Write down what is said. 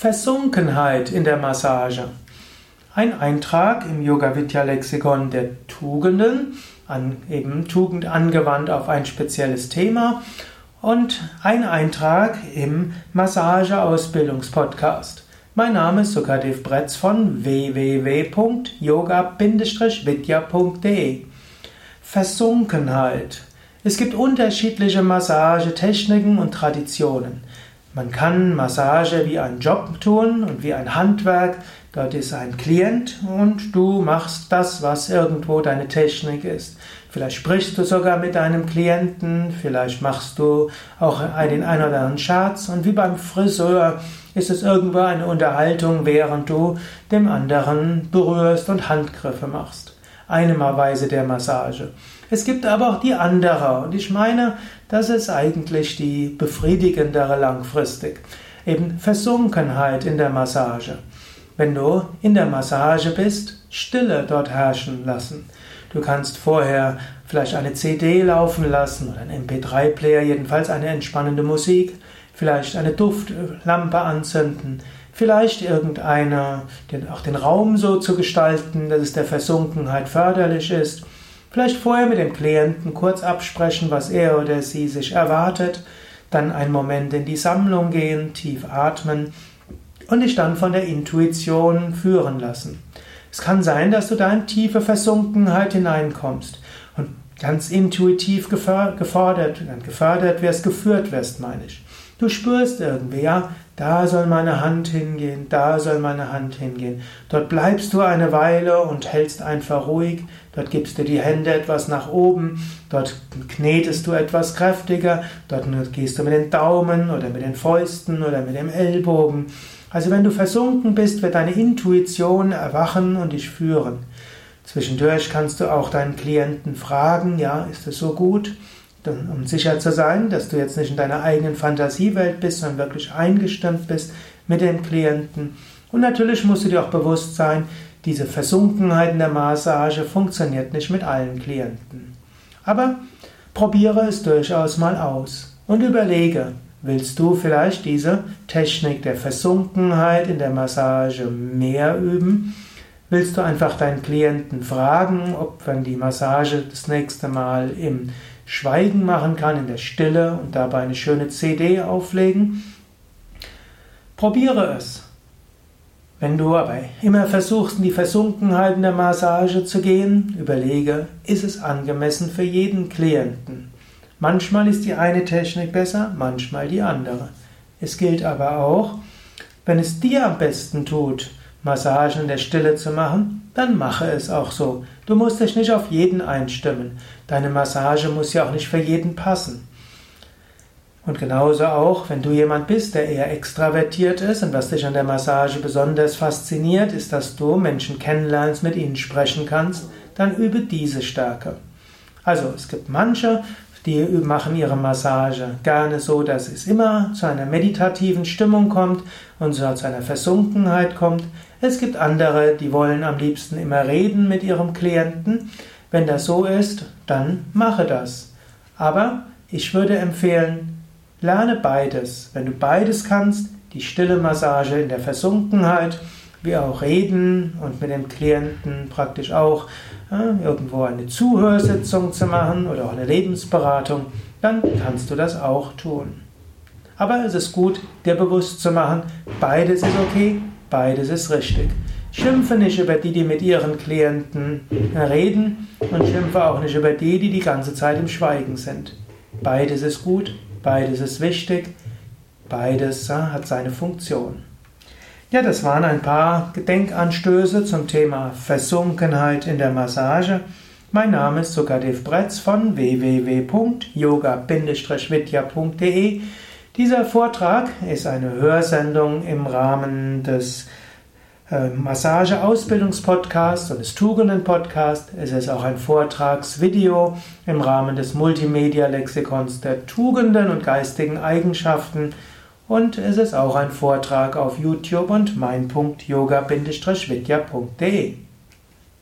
Versunkenheit in der Massage. Ein Eintrag im Yoga Vidya Lexikon der Tugenden, an, eben Tugend angewandt auf ein spezielles Thema und ein Eintrag im Massageausbildungspodcast. Mein Name ist Sukadev Bretz von www.yoga-vidya.de. Versunkenheit. Es gibt unterschiedliche Massagetechniken und Traditionen. Man kann Massage wie einen Job tun und wie ein Handwerk. Dort ist ein Klient und du machst das, was irgendwo deine Technik ist. Vielleicht sprichst du sogar mit deinem Klienten, vielleicht machst du auch den ein oder anderen Scherz und wie beim Friseur ist es irgendwo eine Unterhaltung, während du dem anderen berührst und Handgriffe machst eine Weise der Massage. Es gibt aber auch die andere und ich meine, das ist eigentlich die befriedigendere langfristig. Eben Versunkenheit in der Massage. Wenn du in der Massage bist, Stille dort herrschen lassen. Du kannst vorher vielleicht eine CD laufen lassen oder ein MP3-Player, jedenfalls eine entspannende Musik, vielleicht eine Duftlampe anzünden, Vielleicht irgendeine, den, auch den Raum so zu gestalten, dass es der Versunkenheit förderlich ist. Vielleicht vorher mit dem Klienten kurz absprechen, was er oder sie sich erwartet. Dann einen Moment in die Sammlung gehen, tief atmen und dich dann von der Intuition führen lassen. Es kann sein, dass du da in tiefe Versunkenheit hineinkommst und ganz intuitiv gefordert, gefördert wirst, geführt wirst, meine ich. Du spürst irgendwie, ja, da soll meine Hand hingehen, da soll meine Hand hingehen. Dort bleibst du eine Weile und hältst einfach ruhig. Dort gibst du die Hände etwas nach oben. Dort knetest du etwas kräftiger. Dort gehst du mit den Daumen oder mit den Fäusten oder mit dem Ellbogen. Also wenn du versunken bist, wird deine Intuition erwachen und dich führen. Zwischendurch kannst du auch deinen Klienten fragen, ja, ist es so gut? Um sicher zu sein, dass du jetzt nicht in deiner eigenen Fantasiewelt bist, sondern wirklich eingestimmt bist mit dem Klienten. Und natürlich musst du dir auch bewusst sein, diese Versunkenheit in der Massage funktioniert nicht mit allen Klienten. Aber probiere es durchaus mal aus und überlege, willst du vielleicht diese Technik der Versunkenheit in der Massage mehr üben? Willst du einfach deinen Klienten fragen, ob wenn die Massage das nächste Mal im Schweigen machen kann, in der Stille und dabei eine schöne CD auflegen. Probiere es. Wenn du aber immer versuchst, in die Versunkenheit in der Massage zu gehen, überlege, ist es angemessen für jeden Klienten. Manchmal ist die eine Technik besser, manchmal die andere. Es gilt aber auch, wenn es dir am besten tut, Massagen der Stille zu machen, dann mache es auch so. Du musst dich nicht auf jeden einstimmen. Deine Massage muss ja auch nicht für jeden passen. Und genauso auch, wenn du jemand bist, der eher extravertiert ist und was dich an der Massage besonders fasziniert, ist, dass du Menschen kennenlernst, mit ihnen sprechen kannst, dann übe diese Stärke. Also es gibt manche, die machen ihre Massage gerne so, dass es immer zu einer meditativen Stimmung kommt und so zu einer Versunkenheit kommt. Es gibt andere, die wollen am liebsten immer reden mit ihrem Klienten. Wenn das so ist, dann mache das. Aber ich würde empfehlen, lerne beides. Wenn du beides kannst, die stille Massage in der Versunkenheit, wie auch reden und mit dem Klienten praktisch auch ja, irgendwo eine Zuhörsitzung zu machen oder auch eine Lebensberatung, dann kannst du das auch tun. Aber es ist gut, dir bewusst zu machen, beides ist okay, beides ist richtig. Schimpfe nicht über die, die mit ihren Klienten reden und schimpfe auch nicht über die, die die ganze Zeit im Schweigen sind. Beides ist gut, beides ist wichtig, beides hat seine Funktion. Ja, das waren ein paar Gedenkanstöße zum Thema Versunkenheit in der Massage. Mein Name ist Sukadev Bretz von www.yoga-vidya.de. Dieser Vortrag ist eine Hörsendung im Rahmen des äh, Massage-Ausbildungspodcasts und des Tugenden-Podcasts. Es ist auch ein Vortragsvideo im Rahmen des Multimedia-Lexikons der Tugenden und geistigen Eigenschaften und es ist auch ein Vortrag auf YouTube und mein.yoga-vidya.de.